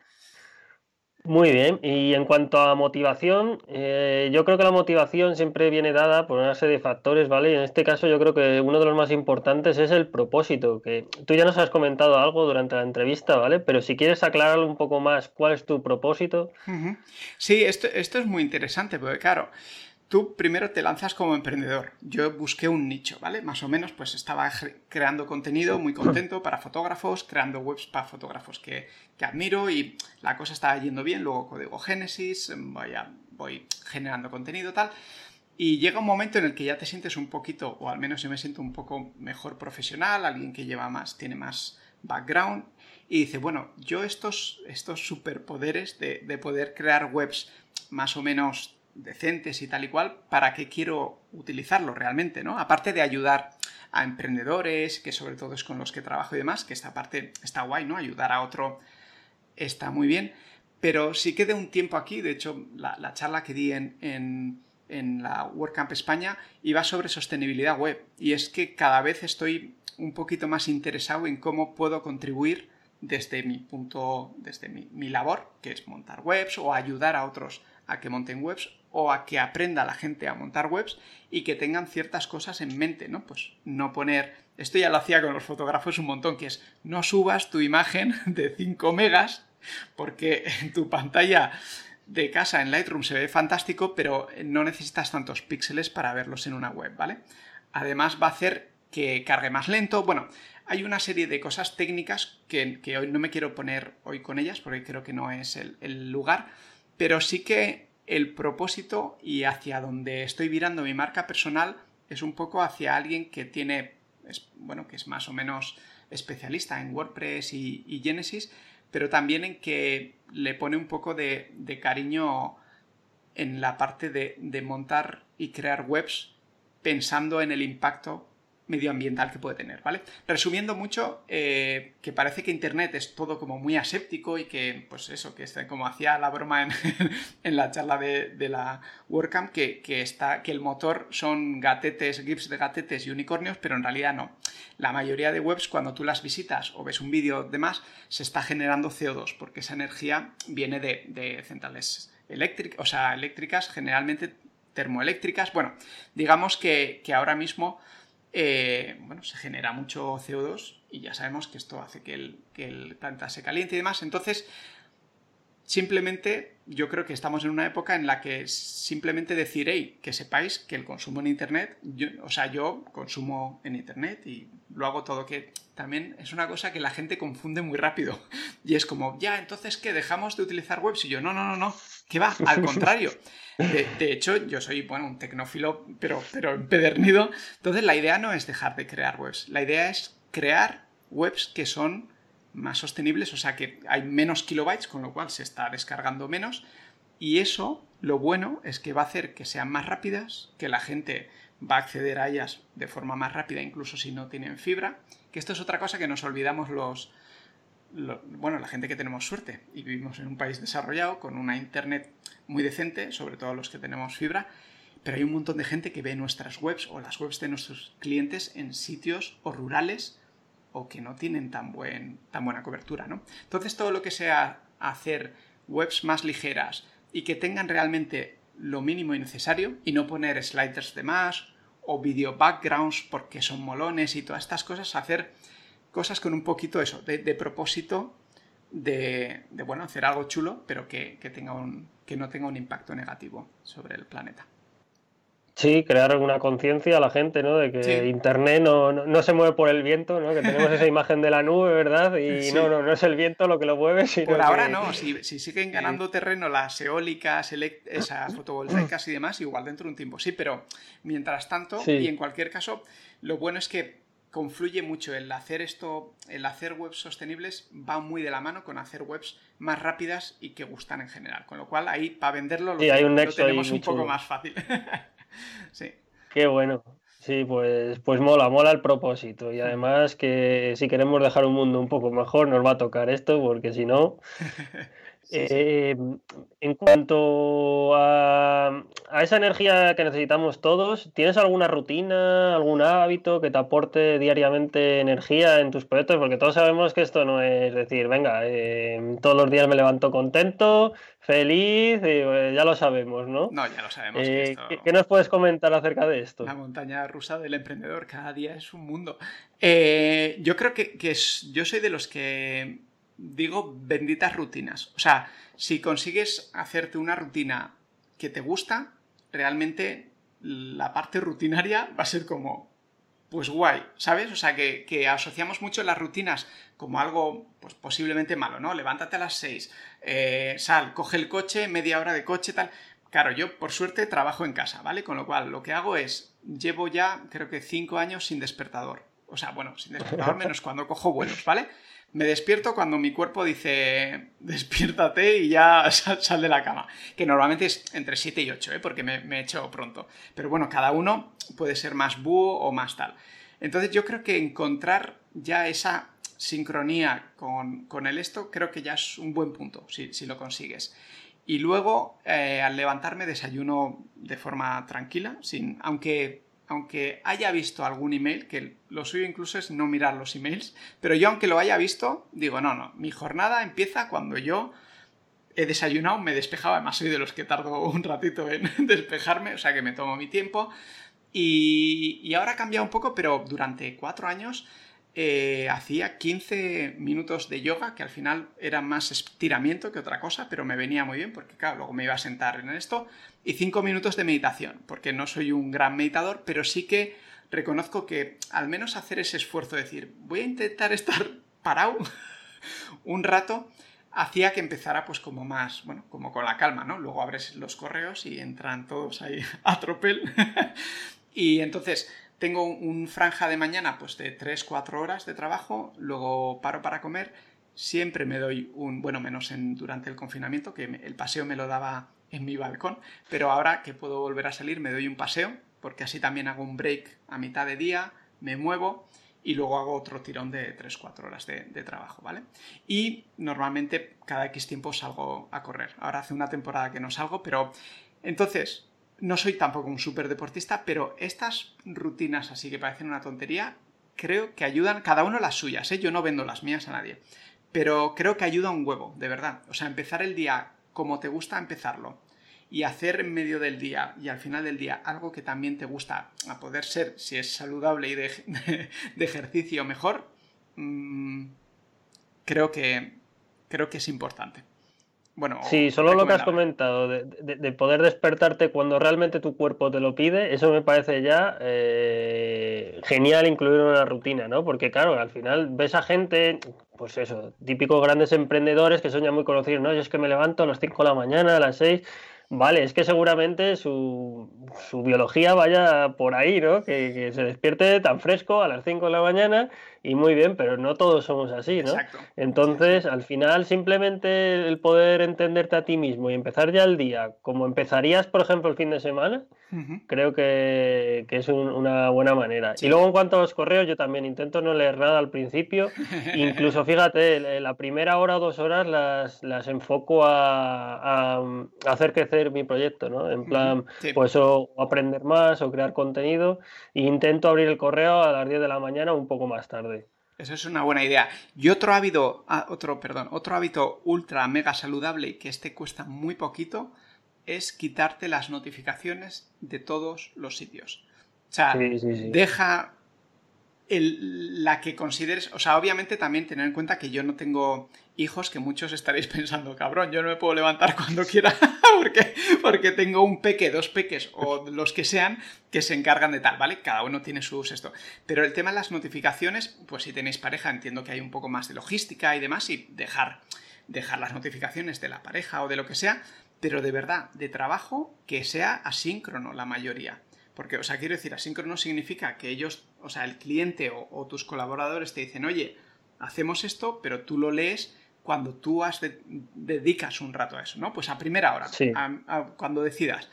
Muy bien, y en cuanto a motivación, eh, yo creo que la motivación siempre viene dada por una serie de factores, ¿vale? Y en este caso yo creo que uno de los más importantes es el propósito, que tú ya nos has comentado algo durante la entrevista, ¿vale? Pero si quieres aclarar un poco más cuál es tu propósito. Sí, esto, esto es muy interesante, porque claro, tú primero te lanzas como emprendedor. Yo busqué un nicho, ¿vale? Más o menos, pues estaba creando contenido muy contento para fotógrafos, creando webs para fotógrafos que, admiro y la cosa estaba yendo bien. Luego código Génesis, voy, voy generando contenido tal. Y llega un momento en el que ya te sientes un poquito, o al menos yo me siento un poco mejor profesional, alguien que lleva más, tiene más background. y dice, bueno, yo estos, estos superpoderes de, de poder crear webs más o menos decentes y tal y cual, ¿para qué quiero utilizarlo realmente, no? Aparte de ayudar a emprendedores, que sobre todo es con los que trabajo y demás, que esta parte está guay, ¿no? Ayudar a otro está muy bien, pero sí que de un tiempo aquí, de hecho, la, charla que di en, en, la WordCamp España iba sobre sostenibilidad web, y es que cada vez estoy un poquito más interesado en cómo puedo contribuir desde mi punto, desde mi, mi, labor, que es montar webs o ayudar a otros a que monten webs o a que aprenda la gente a montar webs y que tengan ciertas cosas en mente, ¿no? Pues no poner, esto ya lo hacía con los fotógrafos un montón, que es no subas tu imagen *laughs* de 5 megas porque en tu pantalla de casa en Lightroom se ve fantástico, pero no necesitas tantos píxeles para verlos en una web, ¿vale? Además va a hacer que cargue más lento. Bueno, hay una serie de cosas técnicas que, hoy no me quiero poner hoy con ellas porque creo que no es el lugar, pero sí que el propósito y hacia donde estoy virando mi marca personal es un poco hacia alguien que tiene, bueno, que es más o menos especialista en WordPress y, Genesis, pero también en que le pone un poco de, cariño en la parte de, de montar y crear webs pensando en el impacto medioambiental que puede tener, ¿vale? Resumiendo mucho, eh, que parece que Internet es todo como muy aséptico y que, pues eso, que está, como hacía la broma en, *laughs* la charla de, la WordCamp, que, está, que el motor son gatetes, GIFs de gatetes y unicornios, pero en realidad no. La mayoría de webs, cuando tú las visitas o ves un vídeo de más, se está generando CO2, porque esa energía viene de, centrales eléctricas, o sea, eléctricas, generalmente termoeléctricas. Bueno, digamos que, que ahora mismo eh, bueno, se genera mucho CO2 y ya sabemos que esto hace que el, que el planeta se caliente y demás. Entonces, simplemente yo creo que estamos en una época en la que simplemente decir, que sepáis que el consumo en Internet, o sea, yo consumo en Internet y lo hago todo, que también es una cosa que la gente confunde muy rápido. *laughs* Y es como, ya, entonces, ¿qué? ¿Dejamos de utilizar webs? Y yo, no, no, no, no, que va, al *laughs* contrario. De, hecho, yo soy, bueno, un tecnófilo, pero, pero empedernido. Entonces, la idea no es dejar de crear webs, la idea es crear webs que son más sostenibles, o sea que hay menos kilobytes, con lo cual se está descargando menos. Y eso, lo bueno, es que va a hacer que sean más rápidas, que la gente va a acceder a ellas de forma más rápida, incluso si no tienen fibra. Que esto es otra cosa que nos olvidamos los, bueno, la gente que tenemos suerte y vivimos en un país desarrollado con una internet muy decente, sobre todo los que tenemos fibra, pero hay un montón de gente que ve nuestras webs o las webs de nuestros clientes en sitios o rurales o que no tienen tan, buen, tan buena cobertura, ¿no? Entonces todo lo que sea hacer webs más ligeras y que tengan realmente lo mínimo y necesario y no poner sliders de más o video backgrounds porque son molones y todas estas cosas, hacer cosas con un poquito eso, de, propósito de, bueno, hacer algo chulo, pero que, tenga un, que no tenga un impacto negativo sobre el planeta. Sí, crear alguna conciencia a la gente, ¿no? De que Internet no, se mueve por el viento, ¿no? Que tenemos esa *laughs* imagen de la nube, ¿verdad? Y no, no, no es el viento lo que lo mueve, sino Por ahora no, si, siguen ganando terreno las eólicas, *laughs* esas fotovoltaicas y demás, igual dentro de un tiempo sí, pero mientras tanto, y en cualquier caso, lo bueno es que confluye mucho el hacer esto, el hacer webs sostenibles va muy de la mano con hacer webs más rápidas y que gustan en general. Con lo cual ahí para venderlo lo, hay un tenemos un poco más fácil. *laughs* *laughs* sí. Qué bueno. Sí, pues, pues mola, mola el propósito. Y además que si queremos dejar un mundo un poco mejor, nos va a tocar esto, porque si no, *laughs* Eh, en cuanto a, esa energía que necesitamos todos, ¿tienes alguna rutina, algún hábito que te aporte diariamente energía en tus proyectos? Porque todos sabemos que esto no es decir, venga, eh, todos los días me levanto contento, feliz, eh, ya lo sabemos, ¿no? No, ya lo sabemos. ¿qué, nos puedes comentar acerca de esto? La montaña rusa del emprendedor, cada día es un mundo. yo creo que, que yo soy de los que digo benditas rutinas. O sea, si consigues hacerte una rutina que te gusta, realmente la parte rutinaria *laughs* va a ser como, pues guay, ¿sabes? O sea, que, asociamos mucho las rutinas como algo, pues posiblemente malo, ¿no? Levántate a las 6, eh, sal, coge el coche, media hora de coche, tal. Claro, yo por suerte trabajo en casa, ¿vale? Con lo cual lo que hago es, llevo ya creo que 5 años sin despertador. O sea, bueno, sin despertador *laughs* menos cuando cojo vuelos, ¿vale? Me despierto cuando mi cuerpo dice despiértate y ya *laughs* sal, de la cama. Que normalmente es entre 7 y 8, ¿eh? porque me, hecho pronto. Pero bueno, cada uno puede ser más búho o más tal. Entonces yo creo que encontrar ya esa sincronía con, el esto, creo que ya es un buen punto, si, lo consigues. Y luego, eh, al levantarme, desayuno de forma tranquila, sin, aunque, aunque haya visto algún email, que lo suyo incluso es no mirar los emails, pero yo aunque lo haya visto, digo, no, no, mi jornada empieza cuando yo he desayunado, me despejaba, además soy de los que tardo un ratito en *laughs* despejarme, o sea que me tomo mi tiempo. Y, ahora ha cambiado un poco, pero durante cuatro años eh, hacía 15 minutos de yoga, que al final era más estiramiento que otra cosa, pero me venía muy bien porque, claro, luego me iba a sentar en esto, y 5 minutos de meditación, porque no soy un gran meditador, pero sí que reconozco que al menos hacer ese esfuerzo de decir, voy a intentar estar *laughs* parado *laughs* un rato, hacía que empezara pues como más, bueno, como con la calma, ¿no? Luego abres los correos y entran todos ahí *laughs* a tropel. y entonces tengo un franja de mañana pues de 3-4 horas de trabajo, luego paro para comer, siempre me doy un, bueno, menos en, durante el confinamiento, que el paseo me lo daba en mi balcón, pero ahora que puedo volver a salir me doy un paseo, porque así también hago un break a mitad de día, me muevo y luego hago otro tirón de 3-4 horas de, de, trabajo, ¿vale? Y normalmente cada X tiempo salgo a correr. Ahora hace una temporada que no salgo, pero entonces no soy tampoco un súper deportista, pero estas rutinas así que parecen una tontería, creo que ayudan, cada uno las suyas, ¿eh? yo no vendo las mías a nadie, pero creo que ayuda un huevo, de verdad. O sea, empezar el día como te gusta empezarlo y hacer en medio del día y al final del día algo que también te gusta, a poder ser, si es saludable y de, *laughs* ejercicio mejor, mm, creo, que, creo que es importante. Bueno, sí, solo lo que has comentado, de, poder despertarte cuando realmente tu cuerpo te lo pide, eso me parece ya eh, genial incluir en una rutina, ¿no? Porque claro, al final ves a gente, pues eso, típicos grandes emprendedores que son ya muy conocidos, ¿no? Yo es que me levanto a las 5 de la mañana, a las 6, Vale, es que seguramente su, biología vaya por ahí, ¿no? Que, se despierte tan fresco a las 5 de la mañana y muy bien, pero no todos somos así, ¿no? Exacto. Entonces, al final, simplemente el poder entenderte a ti mismo y empezar ya el día como empezarías, por ejemplo, el fin de semana, creo que, es una buena manera. Y luego, en cuanto a los correos, yo también intento no leer nada al principio. *laughs* Incluso, fíjate, la primera hora o dos horas las, las enfoco a, a, hacer crecer mi proyecto, ¿no? En plan, pues o aprender más o crear contenido. E intento abrir el correo a las 10 de la mañana un poco más tarde. Eso es una buena idea. Y otro hábito, ah, otro, perdón, otro hábito ultra mega saludable que este cuesta muy poquito es quitarte las notificaciones de todos los sitios. O sea, deja la que consideres, o sea, obviamente también tener en cuenta que yo no tengo hijos, que muchos estaréis *laughs* pensando, cabrón, yo no me puedo levantar cuando quiera *laughs* porque, porque tengo un peque, dos peques o los que sean que se encargan de tal, ¿vale? Cada uno tiene sus esto. Pero el tema de las notificaciones, pues si tenéis pareja, entiendo que hay un poco más de logística y demás y dejar, dejar las notificaciones de la pareja o de lo que sea, pero de verdad, de trabajo, que sea asíncrono la mayoría. Porque, o sea, quiero decir, asíncrono significa que ellos, o sea, el cliente o, tus colaboradores te dicen, oye, hacemos esto, pero tú lo lees cuando tú has dedicas un rato a eso, ¿no? Pues a primera hora, cuando decidas.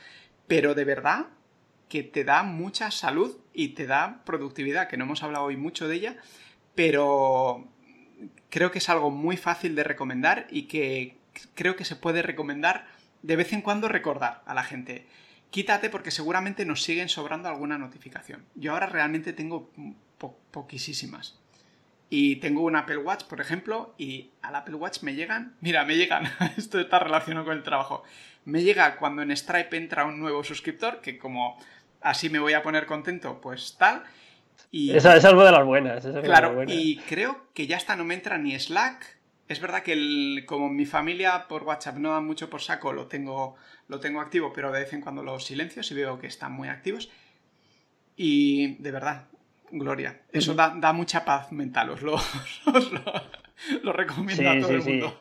Pero de verdad que te da mucha salud y te da productividad, que no hemos hablado hoy mucho de ella, pero creo que es algo muy fácil de recomendar y que creo que se puede recomendar de vez en cuando recordar a la gente quítate porque seguramente nos siguen sobrando alguna notificación. Yo ahora realmente tengo poquísimas. Y tengo un Apple Watch, por ejemplo, y al Apple Watch me llegan, mira, me llegan, *laughs* esto está relacionado con el trabajo, me llega cuando en Stripe entra un nuevo suscriptor, que como así me voy a poner contento, pues tal. Y, esa, es algo de las buenas. claro, y creo que ya hasta no me entra ni Slack, es verdad que como mi familia por WhatsApp no da mucho por saco, lo tengo, lo tengo activo, pero de vez en cuando los silencio si veo que están muy activos. Y de verdad, Gloria, eso da, mucha paz mental, os lo, *laughs* recomiendo a todo el mundo.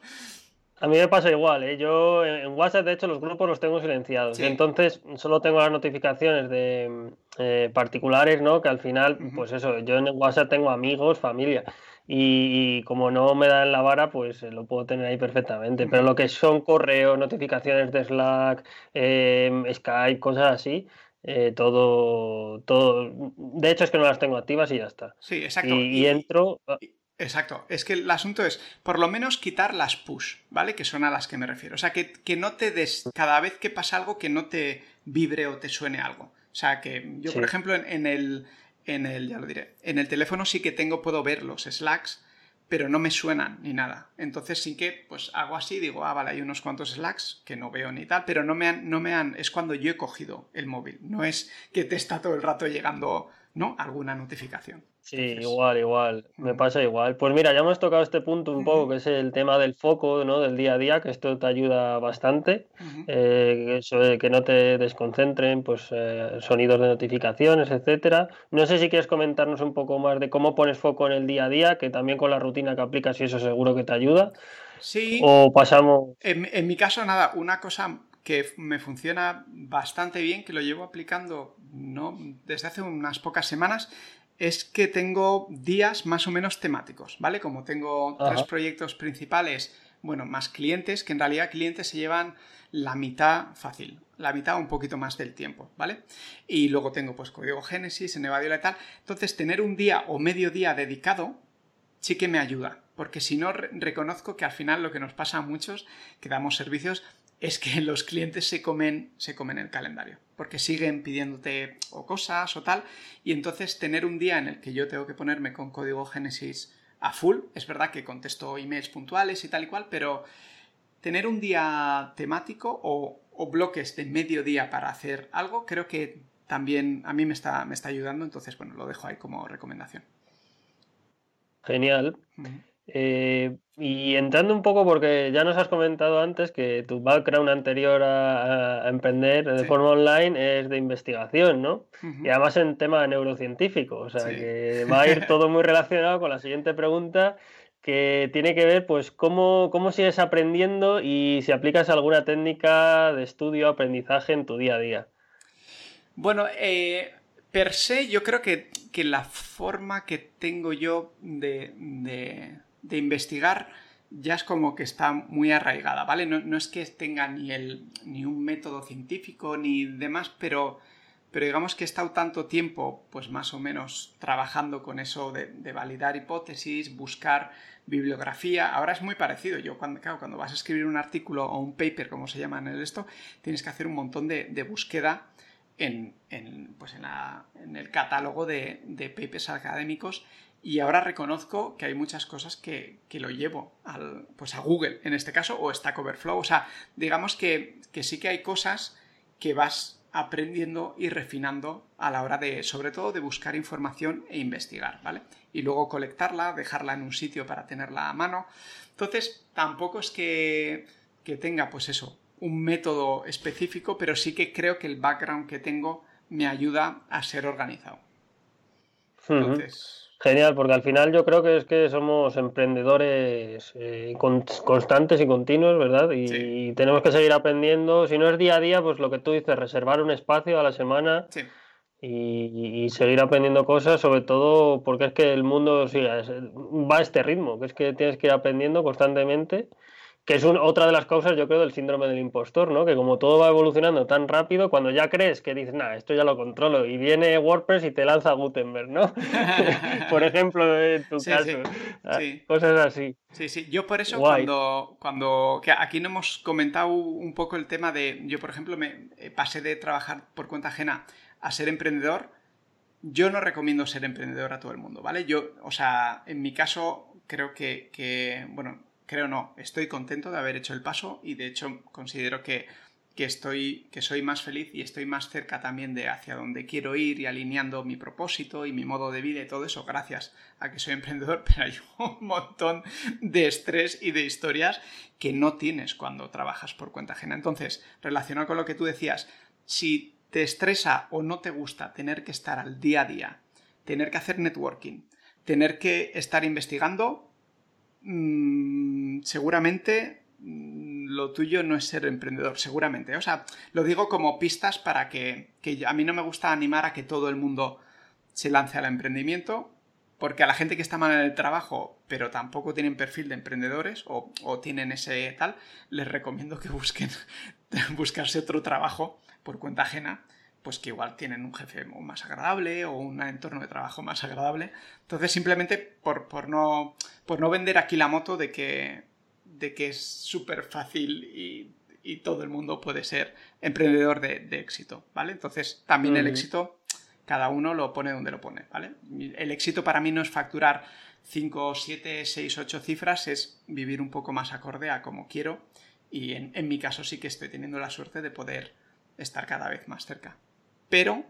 A mí me pasa igual, ¿eh? yo en WhatsApp de hecho los grupos los tengo silenciados, entonces solo tengo las notificaciones de eh, particulares, ¿no? Que al final, pues eso, yo en WhatsApp tengo amigos, familia, y, como no me dan la vara, pues lo puedo tener ahí perfectamente. Pero lo que son correos, notificaciones de Slack, em, Skype, cosas así, eh, todo, todo. De hecho, es que no las tengo activas y ya está. Sí, exacto. Y, entro. Ah. Exacto. Es que el asunto es, por lo menos quitar las push, ¿vale? Que son a las que me refiero. O sea, que, no te des. Cada vez que pasa algo, que no te vibre o te suene algo. O sea, que yo, por ejemplo, en, el. En el, ya lo diré. En el teléfono sí que tengo, puedo ver los slacks pero no me suenan ni nada. Entonces sí que pues hago así, digo, ah, vale, hay unos cuantos slacks que no veo ni tal, pero no me han, no me han, es cuando yo he cogido el móvil, no es que te está todo el rato llegando, ¿no? Alguna notificación. Sí, igual, igual, me pasa igual. Pues mira, ya hemos tocado este punto un poco, que es el tema del foco, ¿no? Del día a día, que esto te ayuda bastante, eh, eso de que no te desconcentren, pues eh, sonidos de notificaciones, etcétera. No sé si quieres comentarnos un poco más de cómo pones foco en el día a día, que también con la rutina que aplicas y eso seguro que te ayuda. Sí. O pasamos... En, en mi caso, nada, una cosa que me funciona bastante bien, que lo llevo aplicando no desde hace unas pocas semanas, es que tengo días más o menos temáticos, ¿vale? Como tengo tres proyectos principales, bueno, más clientes, que en realidad clientes se llevan la mitad fácil, la mitad un poquito más del tiempo, ¿vale? Y luego tengo pues código Génesis, en Evadiola y tal. Entonces, tener un día o medio día dedicado sí que me ayuda, porque si no, reconozco que al final lo que nos pasa a muchos que damos servicios es que *laughs* los clientes se comen, se comen el calendario, porque siguen pidiéndote o cosas o tal, y entonces tener un día en el que yo tengo que ponerme con código Génesis a full, es verdad que contesto emails puntuales y tal y cual, pero tener un día temático o, bloques de medio día para hacer algo, creo que también a mí me está, me está ayudando, entonces bueno, lo dejo ahí como recomendación. Genial. Eh, y entrando un poco, porque ya nos has comentado antes que tu background anterior a, emprender de forma online es de investigación, ¿no? Y además en tema neurocientífico, o sea que va a ir *laughs* todo muy relacionado con la siguiente pregunta que tiene que ver pues cómo, cómo sigues aprendiendo y si aplicas alguna técnica de estudio aprendizaje en tu día a día. Bueno, eh, per se yo creo que, que, la forma que tengo yo de de investigar ya es como que está muy arraigada, ¿vale? No, es que tenga ni, el, ni un método científico ni demás, pero, pero digamos que he estado tanto tiempo, pues más o menos, trabajando con eso de, validar hipótesis, buscar bibliografía. Ahora es muy parecido. Yo, cuando, cuando vas a escribir un artículo o un paper, como se llama en el esto, tienes que hacer un montón de, búsqueda en, pues en, el catálogo de, de papers académicos y ahora reconozco que hay muchas cosas que, lo llevo al, pues a Google, en este caso, o Stack Overflow. O sea, digamos que, sí que hay cosas que vas aprendiendo y refinando a la hora de, sobre todo, de buscar información e investigar, ¿vale? Y luego colectarla, dejarla en un sitio para tenerla a mano. Entonces, tampoco es que, que tenga, pues eso, un método específico, pero sí que creo que el background que tengo me ayuda a ser organizado. Entonces... Genial, porque al final yo creo que es que somos emprendedores eh, constantes y continuos, ¿verdad? Y, tenemos que seguir aprendiendo. Si no es día a día, pues lo que tú dices, reservar un espacio a la semana y, seguir aprendiendo cosas, sobre todo porque es que el mundo va a este ritmo, que es que tienes que ir aprendiendo constantemente que es otra de las causas, yo creo, del síndrome del impostor, ¿no? Que como todo va evolucionando tan rápido, cuando ya crees que dices, nada, esto ya lo controlo, y viene WordPress y te lanza Gutenberg, ¿no? *laughs* por ejemplo, en tu caso. Ah, cosas así. Sí, sí. Yo por eso cuando, cuando... Que aquí no hemos comentado un poco el tema de... Yo, por ejemplo, me eh, pasé de trabajar por cuenta ajena a ser emprendedor. Yo no recomiendo ser emprendedor a todo el mundo, ¿vale? Yo, o sea, en mi caso creo que, que bueno, creo no, estoy contento de haber hecho el paso y de hecho considero que, estoy, que soy más feliz y estoy más cerca también de hacia dónde quiero ir y alineando mi propósito y mi modo de vida y todo eso gracias a que soy *laughs* emprendedor, pero hay un montón de estrés y de historias que no tienes cuando trabajas por cuenta ajena. Entonces, relacionado con lo que tú decías, si te estresa o no te gusta tener que estar al día a día, tener que hacer networking, tener que estar investigando, Mm, seguramente mm, lo tuyo no es ser emprendedor, seguramente. O sea, lo digo como pistas para que, que a mí no me gusta animar a que todo el mundo se lance al emprendimiento, porque a la gente que está mal en el trabajo, pero tampoco tienen perfil de emprendedores o, o tienen ese tal, les recomiendo que busquen *laughs* buscarse otro trabajo por cuenta ajena pues que igual tienen un jefe más agradable o un entorno de trabajo más agradable. Entonces, simplemente por, por, no, por no vender aquí la moto de que, de que es súper fácil y, y, todo el mundo puede ser emprendedor de, de éxito, ¿vale? Entonces, también el éxito, cada uno lo pone donde lo pone, ¿vale? El éxito para mí no es facturar 5, 7, 6, 8 cifras, es vivir un poco más acorde a como quiero y en, en mi caso sí que estoy teniendo la suerte de poder estar cada vez más cerca pero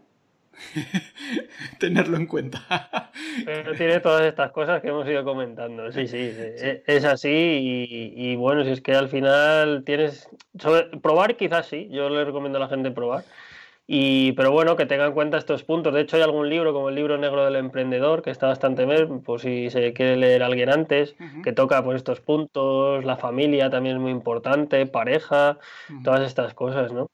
*laughs* tenerlo en cuenta. Pero tiene todas estas cosas que hemos ido comentando. Sí, sí, e, es así. Y, bueno, si es que al final tienes. probar, quizás sí. Yo le recomiendo a la gente probar. Y, pero bueno, que tengan en cuenta estos puntos. De hecho, hay algún libro, como el libro negro del emprendedor, que está bastante bien, por si se quiere leer alguien antes, que toca pues, estos puntos, la familia también es muy importante, pareja, todas estas cosas, ¿no?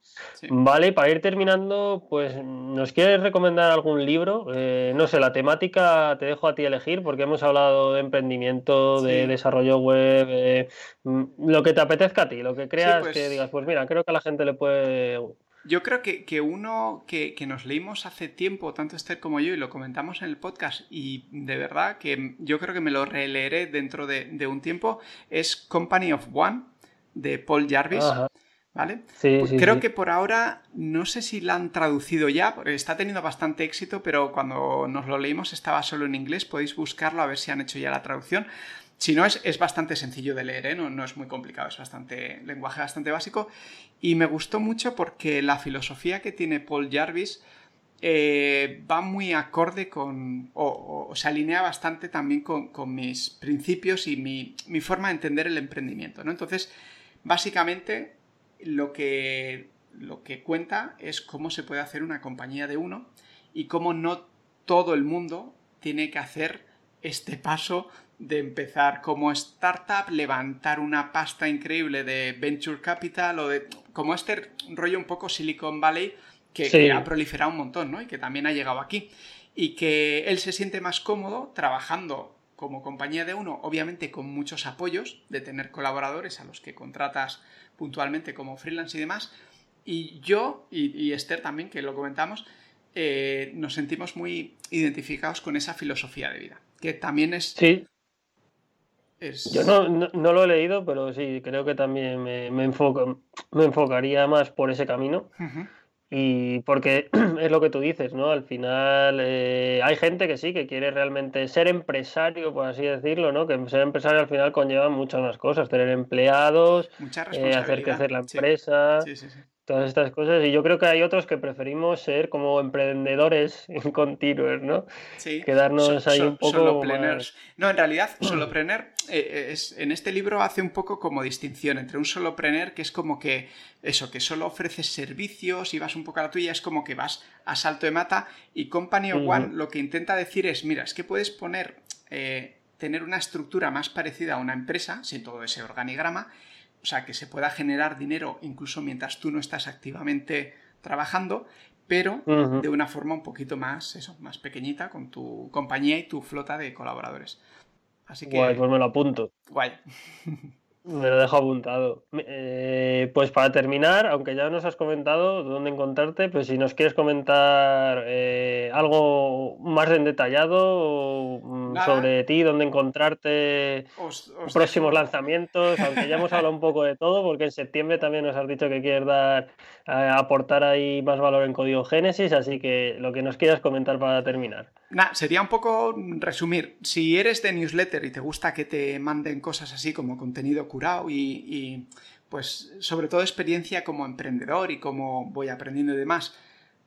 Vale, para ir terminando, pues, ¿nos quieres recomendar algún libro? Eh, no sé, la temática te dejo a ti elegir, porque hemos hablado de emprendimiento, de desarrollo web, mm, lo que te apetezca a ti, lo que creas que pues digas, pues mira, creo que a la gente le puede yo creo que, uno que, nos leímos hace tiempo, tanto Esther como yo, y lo comentamos en el podcast, y de verdad que yo creo que me lo releeré dentro de, un tiempo, es Company of One, de Paul Jarvis. ¿Vale? Pues creo que por ahora, no sé si la han traducido ya, porque está teniendo bastante éxito, pero cuando nos lo leímos estaba solo en inglés, podéis buscarlo a ver si han hecho ya la traducción. Si no, es, es bastante sencillo de leer, ¿eh? no, no, es muy complicado, es bastante lenguaje bastante básico. Y me gustó mucho porque la filosofía que tiene Paul Jarvis eh, va muy acorde con, o, se alinea bastante también con, con mis principios y mi, mi, forma de entender el emprendimiento. ¿no? Entonces, básicamente, lo que, lo que cuenta es cómo se puede hacer una compañía de uno y cómo no todo el mundo tiene que hacer este paso de empezar como startup, levantar una pasta increíble de venture capital o de como este rollo un poco Silicon Valley que, ha proliferado un montón, ¿no? Y que también ha llegado aquí. Y que él se siente más cómodo trabajando como compañía de uno, obviamente con muchos apoyos, de tener colaboradores a los que contratas puntualmente como freelance y demás. Y yo, y, Esther también, que lo comentamos, eh, nos sentimos muy identificados con esa filosofía de vida, que también es sí. Yo no, no, lo he leído, pero sí, creo que también me, me, me enfocaría más por ese camino. Y porque *clears throat* es lo que tú dices, ¿no? Al final eh, hay gente que sí, que quiere realmente ser empresario, por así decirlo, ¿no? Que ser empresario al final conlleva muchas más cosas, tener empleados, eh, hacer crecer la empresa. Sí. Sí, todas estas cosas. Y yo creo que hay otros que preferimos ser como emprendedores *laughs* continuos, ¿no? Sí. Quedarnos ahí un poco. No, en realidad, solopreneur eh, es, en este libro hace un poco como distinción entre un solopreneur que es como que eso, que solo ofreces servicios y vas un poco a la tuya, es como que vas a salto de mata. Y Company of One lo que intenta decir es: mira, es que puedes poner. Eh, tener una estructura más parecida a una empresa, sin todo ese organigrama, o sea, que se pueda generar dinero incluso mientras tú no estás activamente trabajando, pero de una forma un poquito más, eso, más pequeñita, con tu compañía y tu flota de colaboradores. Así que. Guay, pues me lo apunto. Guay. *laughs* Me lo dejo apuntado. Eh, pues para terminar, aunque ya nos has comentado dónde encontrarte, pues si nos quieres comentar eh, algo más en detallado mm, sobre ti, dónde encontrarte, próximos lanzamientos, aunque ya hemos hablado un poco de todo, porque en septiembre también nos has dicho que quieres dar, eh, aportar ahí más valor en código Génesis, así que lo que nos quieras comentar para terminar. Nah, sería un poco resumir. Si eres de newsletter y te gusta que te manden cosas así como contenido y, pues sobre todo experiencia como emprendedor y como voy aprendiendo y demás,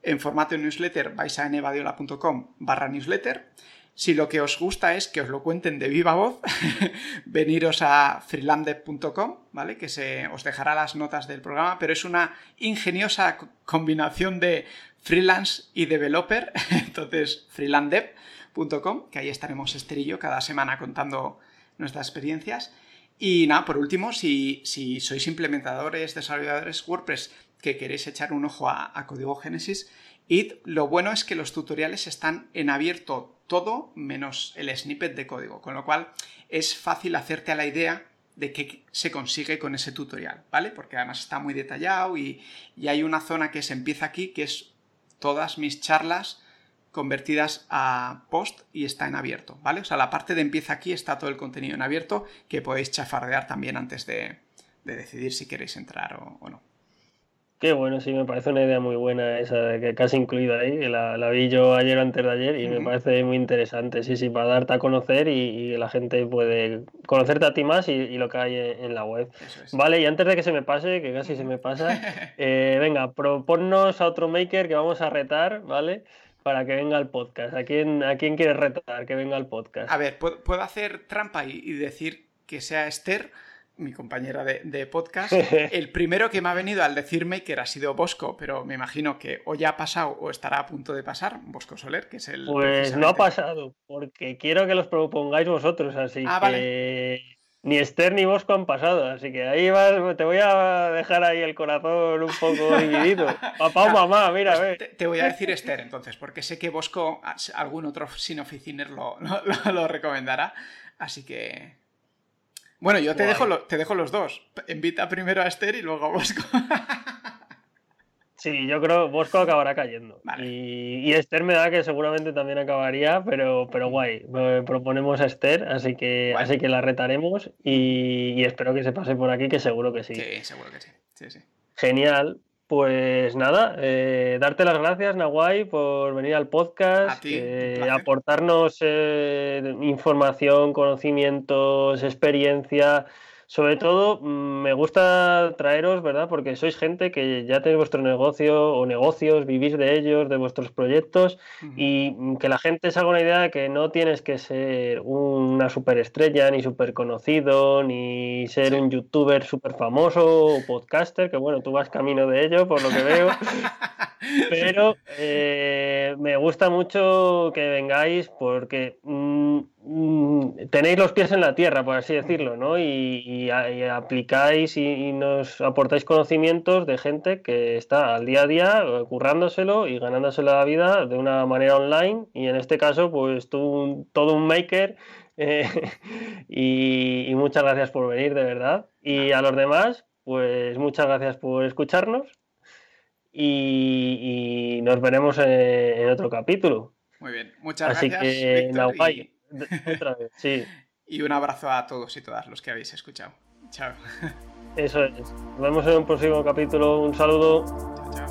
en formato newsletter vais a nevadiola.com barra newsletter. Si lo que os gusta es que os lo cuenten de viva voz, *laughs* veniros a freelandev.com, ¿vale? Que se os dejará las notas del programa, pero es una ingeniosa combinación de freelance y developer, *laughs* entonces freelandev.com, que ahí estaremos Esther y yo cada semana contando nuestras experiencias. Y nada, por último, si, si sois implementadores, desarrolladores WordPress que queréis echar un ojo a, Código Génesis, y lo bueno es que los tutoriales están en abierto todo menos el snippet de código, con lo cual es fácil hacerte a la idea de qué se consigue con ese tutorial, ¿vale? Porque además está muy detallado y, y hay una zona que se empieza aquí que es todas mis charlas convertidas a post y está en abierto, ¿vale? O sea, la parte de empieza aquí está todo el contenido en abierto que podéis chafardear también antes de, decidir si queréis entrar o, no. Qué bueno, sí, me parece una idea muy buena esa que casi incluida ahí, la, la vi yo ayer o antes de ayer y me parece muy interesante, sí, sí, para darte a conocer y, la gente puede conocerte a ti más y, lo que hay en, la web. Vale, y antes de que se me pase, que casi se me pasa, *laughs* eh, venga, proponnos a otro maker que vamos a retar, ¿vale? Para que venga al podcast? ¿A quién, ¿A quién quieres retar que venga al podcast? A ver, puedo, hacer trampa y, decir que sea Esther, mi compañera de, podcast. *laughs* El primero que me ha venido al decirme que ha sido Bosco, pero me imagino que o ya ha pasado o estará a punto de pasar, Bosco Soler, que es el... Pues no ha pasado, porque quiero que los propongáis vosotros, así ah, que ni Esther ni Bosco han pasado, así que ahí vas, te voy a dejar ahí el corazón un poco *laughs* dividido. Papá o mamá, mira, pues te, voy a decir Esther entonces, porque sé que Bosco, algún otro sin oficiner *laughs* lo, lo, recomendará, así que... Bueno, yo te dejo, te dejo los dos. Invita primero a Esther y luego a Bosco. *laughs* Sí, yo creo que Bosco acabará cayendo. Y, Esther me da que seguramente también acabaría, pero, pero guay. Proponemos a Esther, así que, así que la retaremos y, espero que se pase por aquí, que seguro que sí. Sí, seguro que sí. Genial. Pues nada, eh, darte las gracias, Nahuay, por venir al podcast, eh, aportarnos eh, información, conocimientos, experiencia sobre todo, mm, me gusta traeros, ¿verdad? Porque sois gente que ya tenéis vuestro negocio o negocios, vivís de ellos, de vuestros proyectos y mm, que la gente se haga una idea de que no tienes que ser una superestrella, ni súper conocido, ni ser un youtuber súper famoso o podcaster, que bueno, tú vas camino de ello, por lo que veo. *laughs* Pero eh, me gusta mucho que vengáis porque mm, mm, tenéis los pies en la tierra, por así decirlo, ¿no? Y, aplicáis y, nos aportáis conocimientos de gente que está al día a día eh, currándoselo y ganándoselo la vida de una manera online. Y en este caso, pues tú, todo un maker. *laughs* Eh, y muchas gracias por venir, de verdad. Y a los demás, pues muchas gracias por escucharnos y, nos veremos en, otro capítulo. Muy bien, muchas Así gracias. Que, y... *laughs* otra vez, sí. *laughs* Y un abrazo a todos y todas los que habéis escuchado. Chao. Eso es. Nos vemos en un próximo capítulo. Un saludo. Chao, chao.